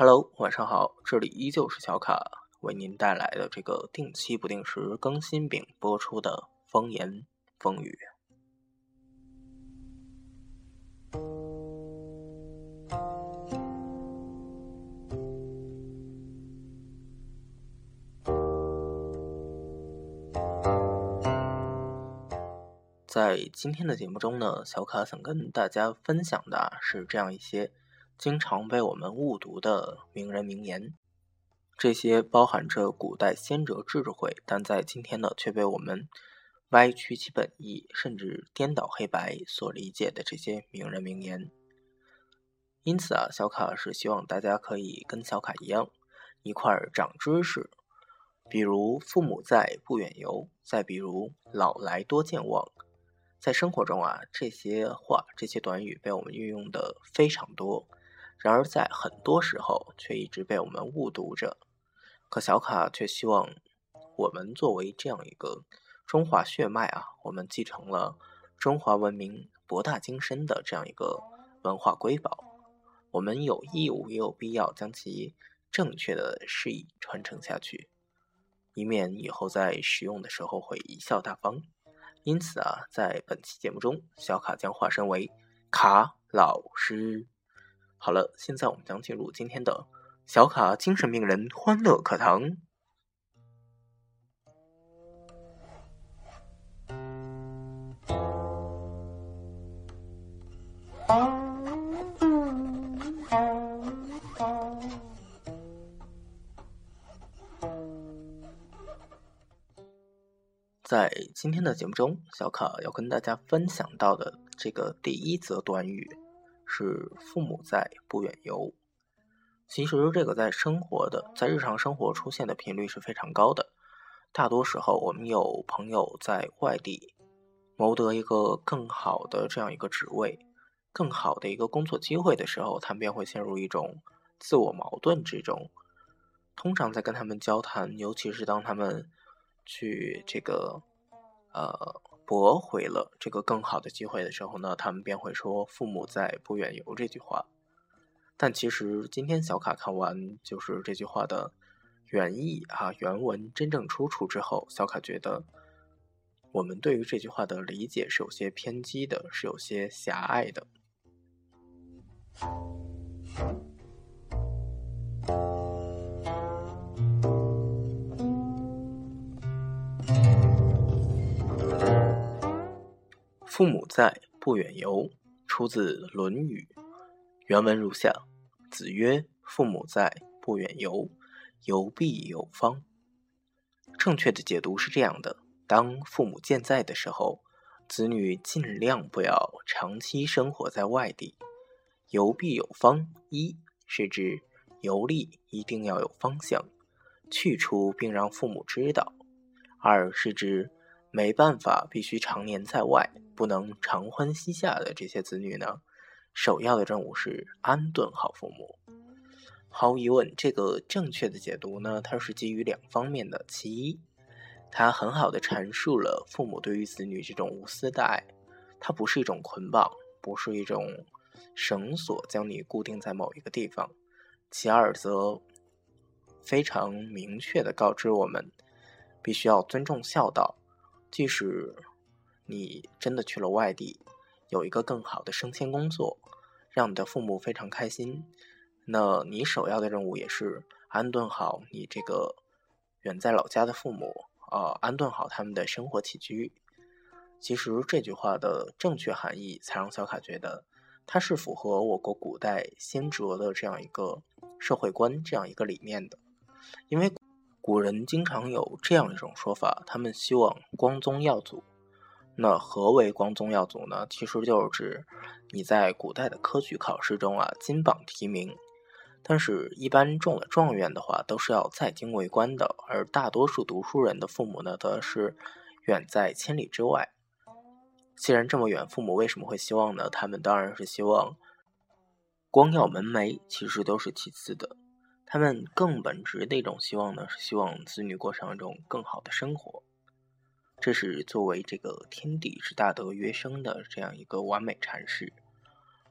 Hello，晚上好，这里依旧是小卡为您带来的这个定期不定时更新并播出的风言风语。在今天的节目中呢，小卡想跟大家分享的是这样一些。经常被我们误读的名人名言，这些包含着古代先哲智慧，但在今天呢却被我们歪曲其本意，甚至颠倒黑白所理解的这些名人名言。因此啊，小卡是希望大家可以跟小卡一样，一块儿长知识。比如“父母在，不远游”，再比如“老来多健忘”。在生活中啊，这些话、这些短语被我们运用的非常多。然而，在很多时候却一直被我们误读着。可小卡却希望，我们作为这样一个中华血脉啊，我们继承了中华文明博大精深的这样一个文化瑰宝，我们有义务也有必要将其正确的事宜传承下去，以免以后在使用的时候会贻笑大方。因此啊，在本期节目中，小卡将化身为卡老师。好了，现在我们将进入今天的小卡精神病人欢乐课堂。在今天的节目中，小卡要跟大家分享到的这个第一则短语。是父母在，不远游。其实这个在生活的，在日常生活出现的频率是非常高的。大多时候，我们有朋友在外地谋得一个更好的这样一个职位、更好的一个工作机会的时候，他们便会陷入一种自我矛盾之中。通常在跟他们交谈，尤其是当他们去这个呃。驳回了这个更好的机会的时候呢，他们便会说“父母在，不远游”这句话。但其实今天小卡看完就是这句话的原意啊，原文真正出处之后，小卡觉得我们对于这句话的理解是有些偏激的，是有些狭隘的。父母在，不远游。出自《论语》，原文如下：子曰：“父母在，不远游。游必有方。”正确的解读是这样的：当父母健在的时候，子女尽量不要长期生活在外地。游必有方，一是指游历一定要有方向，去处并让父母知道；二是指没办法，必须常年在外。不能常欢膝下的这些子女呢，首要的任务是安顿好父母。毫无疑问，这个正确的解读呢，它是基于两方面的。其一，它很好的阐述了父母对于子女这种无私的爱，它不是一种捆绑，不是一种绳索将你固定在某一个地方。其二，则非常明确的告知我们，必须要尊重孝道，即使。你真的去了外地，有一个更好的升迁工作，让你的父母非常开心。那你首要的任务也是安顿好你这个远在老家的父母，啊，安顿好他们的生活起居。其实这句话的正确含义，才让小卡觉得它是符合我国古代先哲的这样一个社会观、这样一个理念的。因为古人经常有这样一种说法，他们希望光宗耀祖。那何为光宗耀祖呢？其实就是指你在古代的科举考试中啊，金榜题名。但是，一般中了状元的话，都是要在京为官的。而大多数读书人的父母呢，则是远在千里之外。既然这么远，父母为什么会希望呢？他们当然是希望光耀门楣，其实都是其次的。他们更本质的一种希望呢，是希望子女过上一种更好的生活。这是作为这个天地之大德约生的这样一个完美阐释，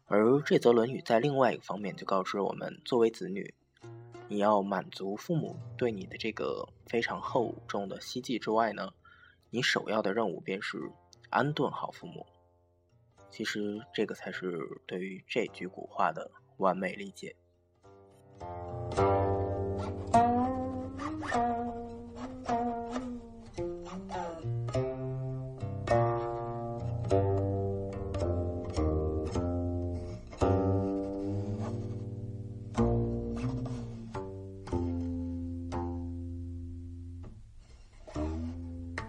而这则《论语》在另外一个方面就告知我们，作为子女，你要满足父母对你的这个非常厚重的希冀之外呢，你首要的任务便是安顿好父母。其实这个才是对于这句古话的完美理解。Thank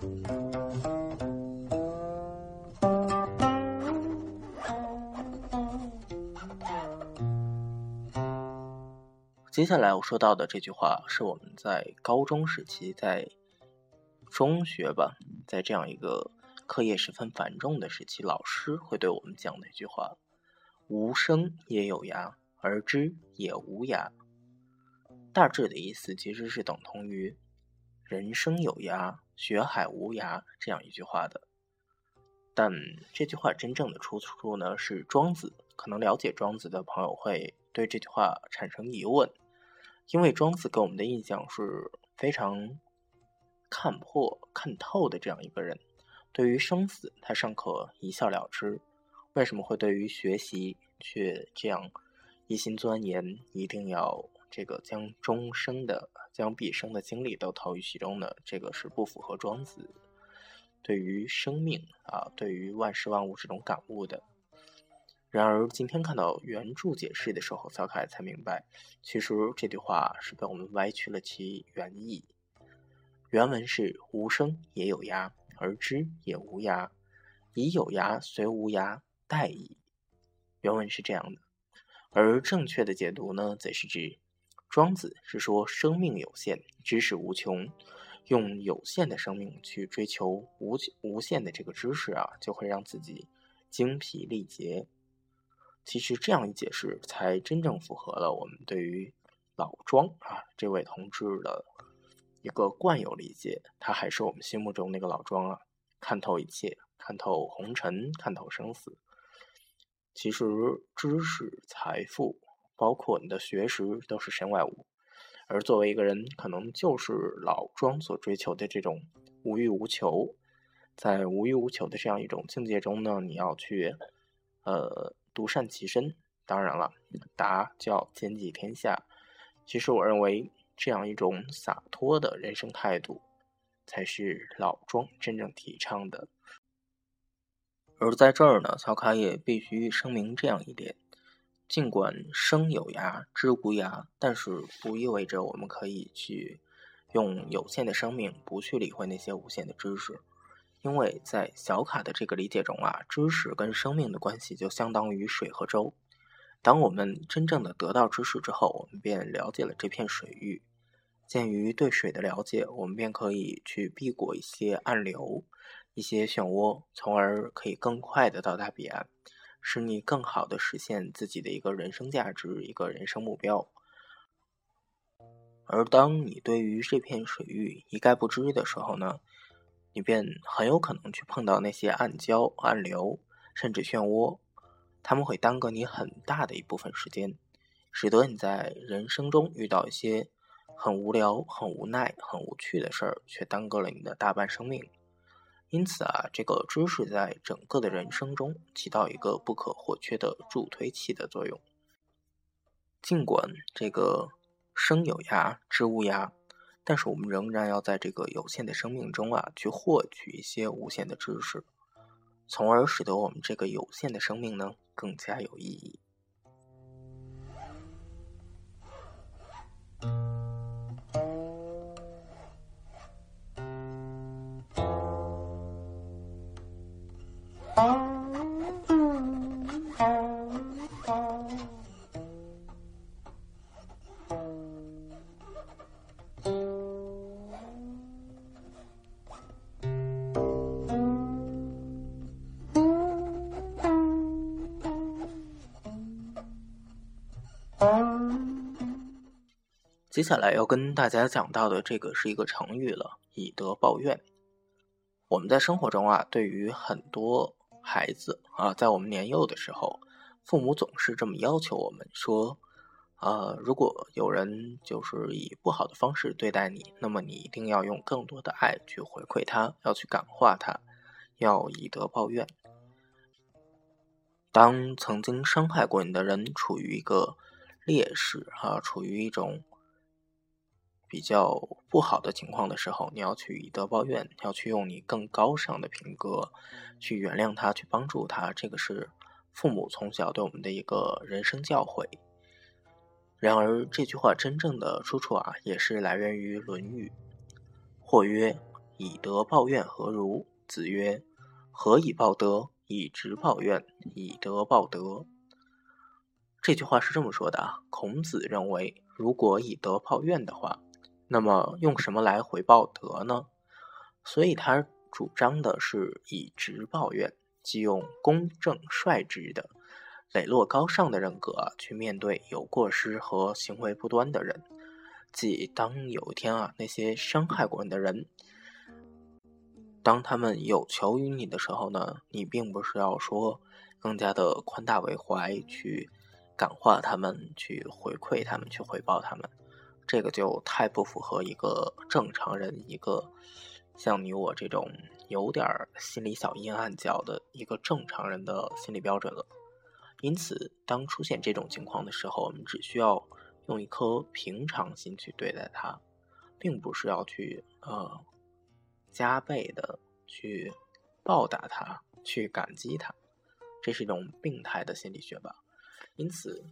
mm -hmm. you. 接下来我说到的这句话，是我们在高中时期，在中学吧，在这样一个课业十分繁重的时期，老师会对我们讲的一句话：“无声也有涯，而知也无涯。”大致的意思其实是等同于“人生有涯，学海无涯”这样一句话的。但这句话真正的出处呢，是庄子。可能了解庄子的朋友会对这句话产生疑问。因为庄子给我们的印象是非常看破、看透的这样一个人，对于生死他尚可一笑了之，为什么会对于学习却这样一心钻研，一定要这个将终生的、将毕生的精力都投于其中呢？这个是不符合庄子对于生命啊、对于万事万物这种感悟的。然而，今天看到原著解释的时候，小凯才明白，其实这句话是被我们歪曲了其原意。原文是“无声也有涯，而知也无涯，以有涯随无涯，殆矣。”原文是这样的。而正确的解读呢，则是指庄子是说生命有限，知识无穷，用有限的生命去追求无无限的这个知识啊，就会让自己精疲力竭。其实这样一解释，才真正符合了我们对于老庄啊这位同志的一个惯有理解。他还是我们心目中那个老庄啊，看透一切，看透红尘，看透生死。其实知识、财富，包括你的学识，都是身外物。而作为一个人，可能就是老庄所追求的这种无欲无求。在无欲无求的这样一种境界中呢，你要去，呃。独善其身，当然了，达就要兼济天下。其实我认为，这样一种洒脱的人生态度，才是老庄真正提倡的。而在这儿呢，小卡也必须声明这样一点：尽管生有涯，知无涯，但是不意味着我们可以去用有限的生命，不去理会那些无限的知识。因为在小卡的这个理解中啊，知识跟生命的关系就相当于水和舟。当我们真正的得到知识之后，我们便了解了这片水域。鉴于对水的了解，我们便可以去避过一些暗流、一些漩涡，从而可以更快的到达彼岸，使你更好的实现自己的一个人生价值、一个人生目标。而当你对于这片水域一概不知的时候呢？你便很有可能去碰到那些暗礁、暗流，甚至漩涡，他们会耽搁你很大的一部分时间，使得你在人生中遇到一些很无聊、很无奈、很无趣的事儿，却耽搁了你的大半生命。因此啊，这个知识在整个的人生中起到一个不可或缺的助推器的作用。尽管这个生有涯，知无涯。但是我们仍然要在这个有限的生命中啊，去获取一些无限的知识，从而使得我们这个有限的生命呢更加有意义。接下来要跟大家讲到的这个是一个成语了，以德报怨。我们在生活中啊，对于很多孩子啊，在我们年幼的时候，父母总是这么要求我们说：呃，如果有人就是以不好的方式对待你，那么你一定要用更多的爱去回馈他，要去感化他，要以德报怨。当曾经伤害过你的人处于一个劣势啊，处于一种比较不好的情况的时候，你要去以德报怨，要去用你更高尚的品格去原谅他，去帮助他。这个是父母从小对我们的一个人生教诲。然而，这句话真正的出处啊，也是来源于《论语》。或曰：“以德报怨，何如？”子曰：“何以报德？以直报怨，以德报德。”这句话是这么说的啊。孔子认为，如果以德报怨的话，那么用什么来回报德呢？所以他主张的是以直报怨，即用公正率直的。磊落高尚的人格去面对有过失和行为不端的人，即当有一天啊，那些伤害过你的人，当他们有求于你的时候呢，你并不是要说更加的宽大为怀去感化他们，去回馈他们，去回报他们，这个就太不符合一个正常人，一个像你我这种有点心理小阴暗角的一个正常人的心理标准了。因此，当出现这种情况的时候，我们只需要用一颗平常心去对待它，并不是要去呃加倍的去报答他、去感激他，这是一种病态的心理学吧。因此，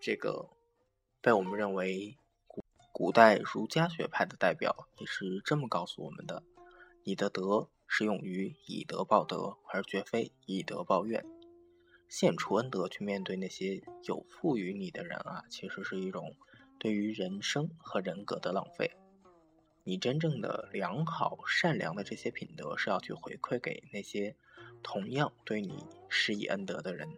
这个被我们认为古代儒家学派的代表也是这么告诉我们的：你的德是用于以德报德，而绝非以德报怨。献出恩德去面对那些有负于你的人啊，其实是一种对于人生和人格的浪费。你真正的良好、善良的这些品德是要去回馈给那些同样对你施以恩德的人。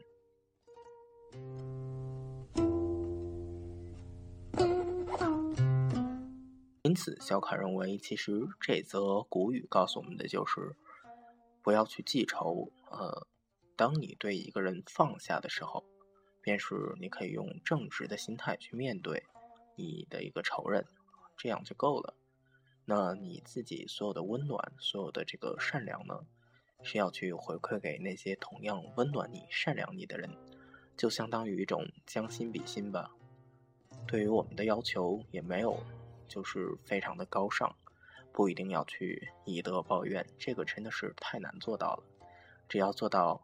因此，小卡认为，其实这则古语告诉我们的就是，不要去记仇，呃。当你对一个人放下的时候，便是你可以用正直的心态去面对你的一个仇人，这样就够了。那你自己所有的温暖，所有的这个善良呢，是要去回馈给那些同样温暖你、善良你的人，就相当于一种将心比心吧。对于我们的要求也没有，就是非常的高尚，不一定要去以德报怨，这个真的是太难做到了。只要做到。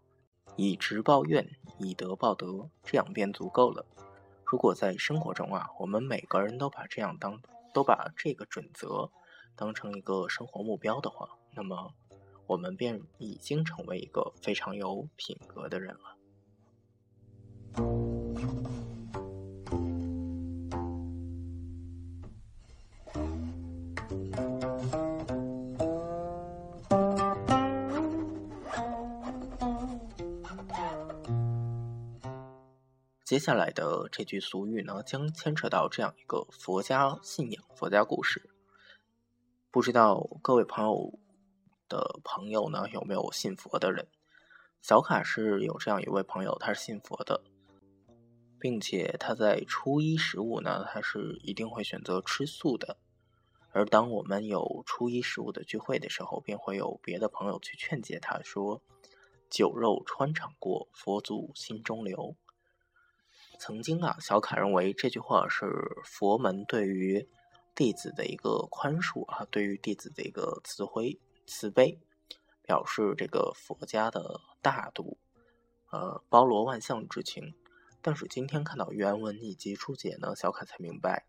以直报怨，以德报德，这样便足够了。如果在生活中啊，我们每个人都把这样当，都把这个准则当成一个生活目标的话，那么我们便已经成为一个非常有品格的人了。接下来的这句俗语呢，将牵扯到这样一个佛家信仰、佛家故事。不知道各位朋友的朋友呢，有没有信佛的人？小卡是有这样一位朋友，他是信佛的，并且他在初一十五呢，他是一定会选择吃素的。而当我们有初一十五的聚会的时候，便会有别的朋友去劝解他说：“酒肉穿肠过，佛祖心中留。”曾经啊，小卡认为这句话是佛门对于弟子的一个宽恕啊，对于弟子的一个慈悲慈悲，表示这个佛家的大度，呃，包罗万象之情。但是今天看到原文以及注解呢，小卡才明白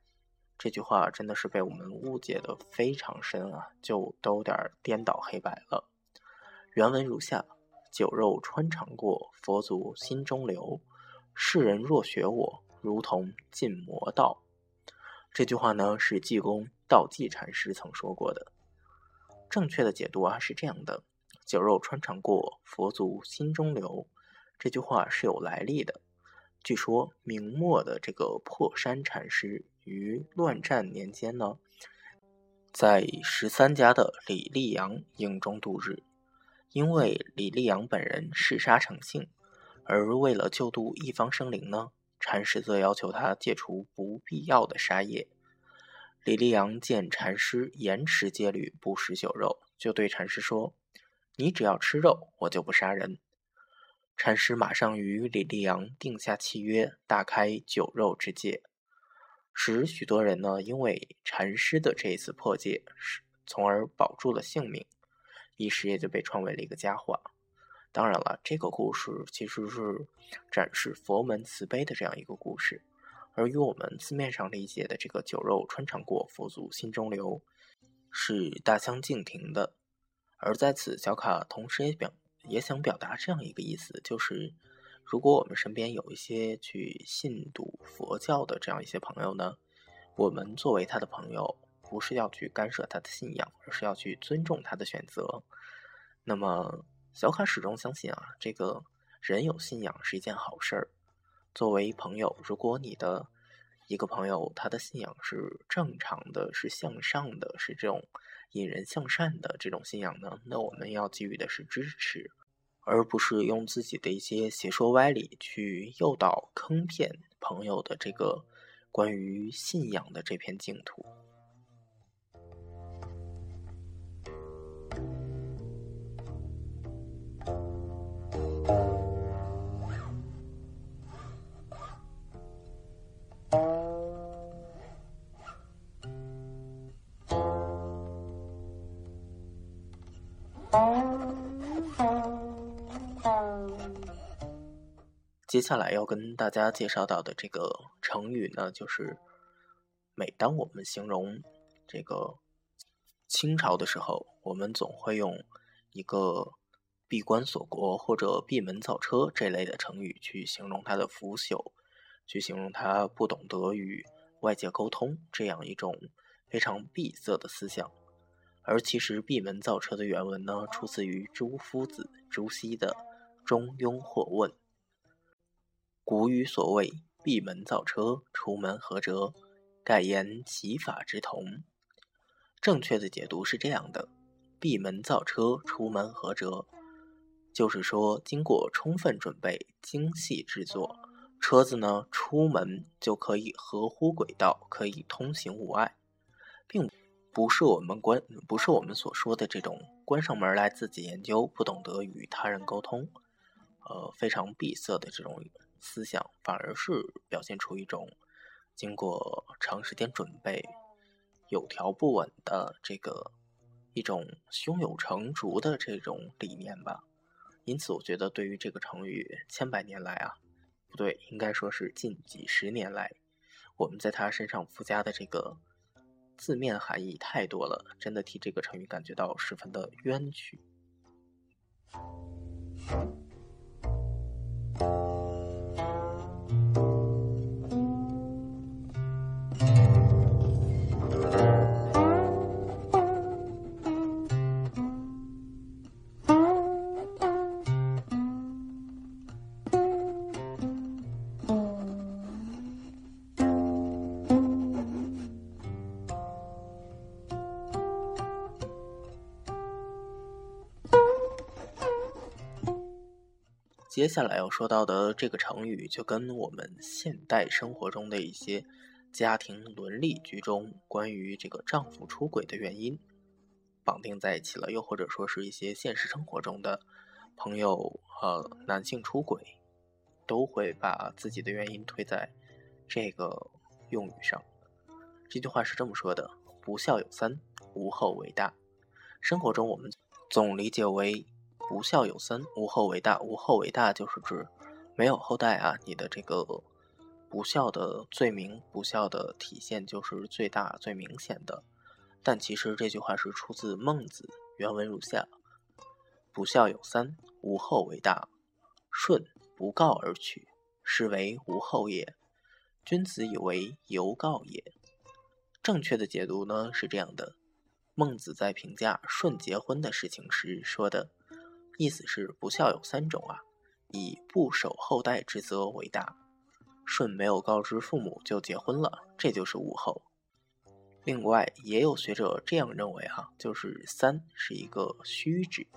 这句话真的是被我们误解的非常深啊，就都有点颠倒黑白了。原文如下：酒肉穿肠过，佛祖心中留。世人若学我，如同进魔道。这句话呢，是济公道济禅师曾说过的。正确的解读啊是这样的：酒肉穿肠过，佛祖心中留。这句话是有来历的。据说明末的这个破山禅师于乱战年间呢，在十三家的李立阳营中度日，因为李立阳本人嗜杀成性。而为了救度一方生灵呢，禅师则要求他戒除不必要的杀业。李立阳见禅师严持戒律，不食酒肉，就对禅师说：“你只要吃肉，我就不杀人。”禅师马上与李立阳定下契约，大开酒肉之戒，使许多人呢因为禅师的这一次破戒，是从而保住了性命，一时也就被传为了一个佳话。当然了，这个故事其实是展示佛门慈悲的这样一个故事。而与我们字面上理解的这个“酒肉穿肠过，佛祖心中留”是大相径庭的。而在此，小卡同时也表也想表达这样一个意思，就是如果我们身边有一些去信笃佛教的这样一些朋友呢，我们作为他的朋友，不是要去干涉他的信仰，而是要去尊重他的选择。那么，小卡始终相信啊，这个人有信仰是一件好事儿。作为朋友，如果你的一个朋友他的信仰是正常的、是向上的、是这种引人向善的这种信仰呢，那我们要给予的是支持，而不是用自己的一些邪说歪理去诱导、坑骗朋友的这个关于信仰的这片净土。接下来要跟大家介绍到的这个成语呢，就是每当我们形容这个清朝的时候，我们总会用一个闭关锁国或者闭门造车这类的成语去形容它的腐朽，去形容它不懂得与外界沟通这样一种非常闭塞的思想。而其实闭门造车的原文呢，出自于朱夫子朱熹的《中庸惑问》。古语所谓“闭门造车，出门合辙”，盖言其法之同。正确的解读是这样的：“闭门造车，出门合辙”，就是说经过充分准备、精细制作，车子呢出门就可以合乎轨道，可以通行无碍，并不是我们关不是我们所说的这种关上门来自己研究，不懂得与他人沟通，呃，非常闭塞的这种。思想反而是表现出一种经过长时间准备、有条不紊的这个一种胸有成竹的这种理念吧。因此，我觉得对于这个成语“千百年来”啊，不对，应该说是近几十年来，我们在他身上附加的这个字面含义太多了，真的替这个成语感觉到十分的冤屈。接下来要说到的这个成语，就跟我们现代生活中的一些家庭伦理剧中关于这个丈夫出轨的原因绑定在一起了，又或者说是一些现实生活中的朋友和男性出轨，都会把自己的原因推在这个用语上。这句话是这么说的：“不孝有三，无后为大。”生活中我们总理解为。不孝有三，无后为大。无后为大就是指没有后代啊，你的这个不孝的罪名，不孝的体现就是最大最明显的。但其实这句话是出自孟子，原文如下：不孝有三，无后为大。舜不告而取，是为无后也。君子以为犹告也。正确的解读呢是这样的：孟子在评价舜结婚的事情时说的。意思是不孝有三种啊，以不守后代之责为大。舜没有告知父母就结婚了，这就是无后。另外，也有学者这样认为哈，就是三是一个虚指。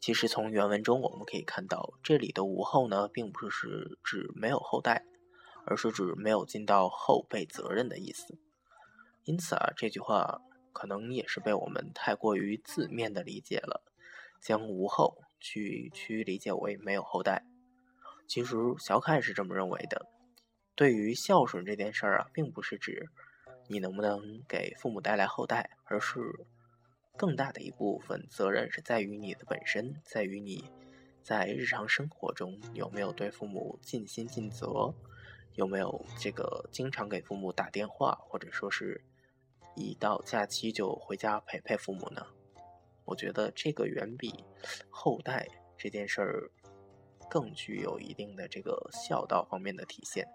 其实从原文中我们可以看到，这里的无后呢，并不是指没有后代，而是指没有尽到后辈责任的意思。因此啊，这句话可能也是被我们太过于字面的理解了，将无后去去理解为没有后代。其实小凯是这么认为的。对于孝顺这件事儿啊，并不是指你能不能给父母带来后代，而是更大的一部分责任是在于你的本身，在于你在日常生活中有没有对父母尽心尽责，有没有这个经常给父母打电话，或者说是一到假期就回家陪陪父母呢？我觉得这个远比后代这件事儿更具有一定的这个孝道方面的体现。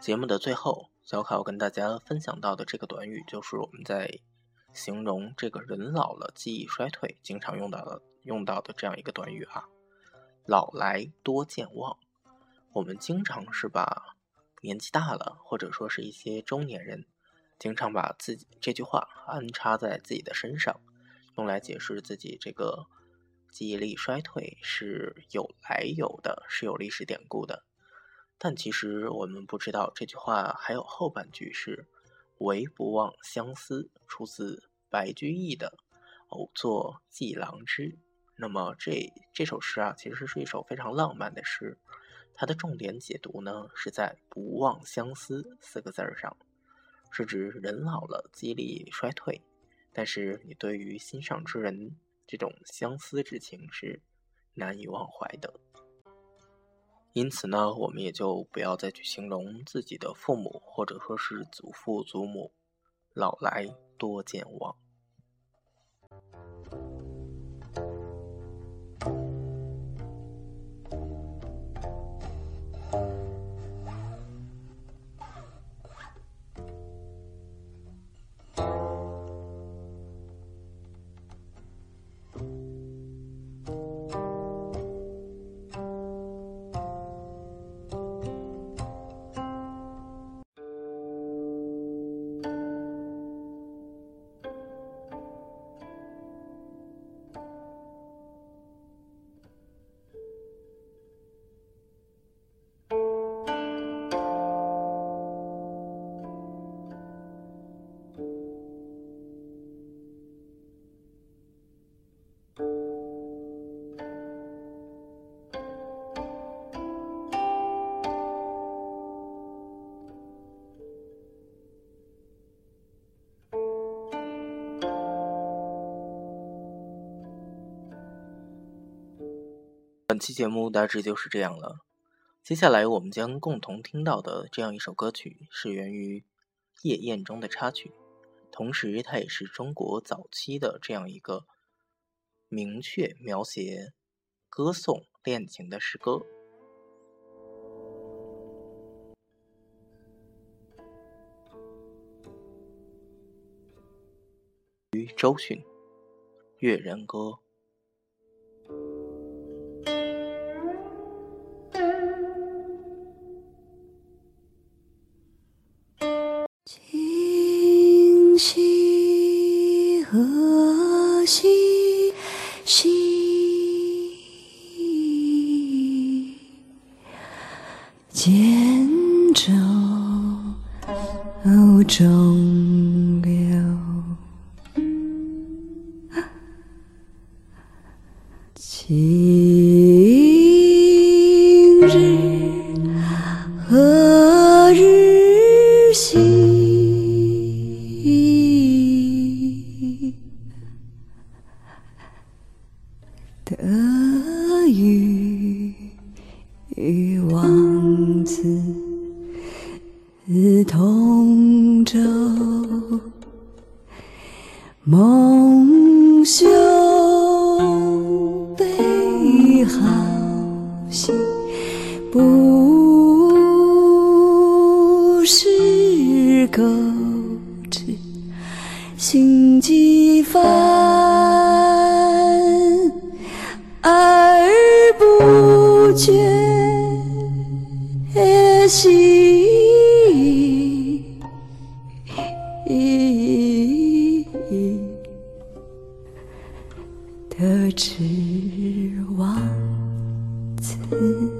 节目的最后，小卡要跟大家分享到的这个短语，就是我们在形容这个人老了、记忆衰退，经常用到的用到的这样一个短语哈。老来多健忘，我们经常是把年纪大了，或者说是一些中年人，经常把自己这句话安插在自己的身上，用来解释自己这个记忆力衰退是有来由的，是有历史典故的。但其实我们不知道这句话还有后半句是“唯不忘相思”，出自白居易的《偶作寄郎之》。那么这这首诗啊，其实是一首非常浪漫的诗，它的重点解读呢是在“不忘相思”四个字儿上，是指人老了，记忆力衰退，但是你对于心上之人这种相思之情是难以忘怀的。因此呢，我们也就不要再去形容自己的父母或者说是祖父祖母老来多健忘。期节目大致就是这样了。接下来我们将共同听到的这样一首歌曲，是源于《夜宴》中的插曲，同时它也是中国早期的这样一个明确描写歌颂恋情的诗歌。于周迅《越人歌》。心的纸王子。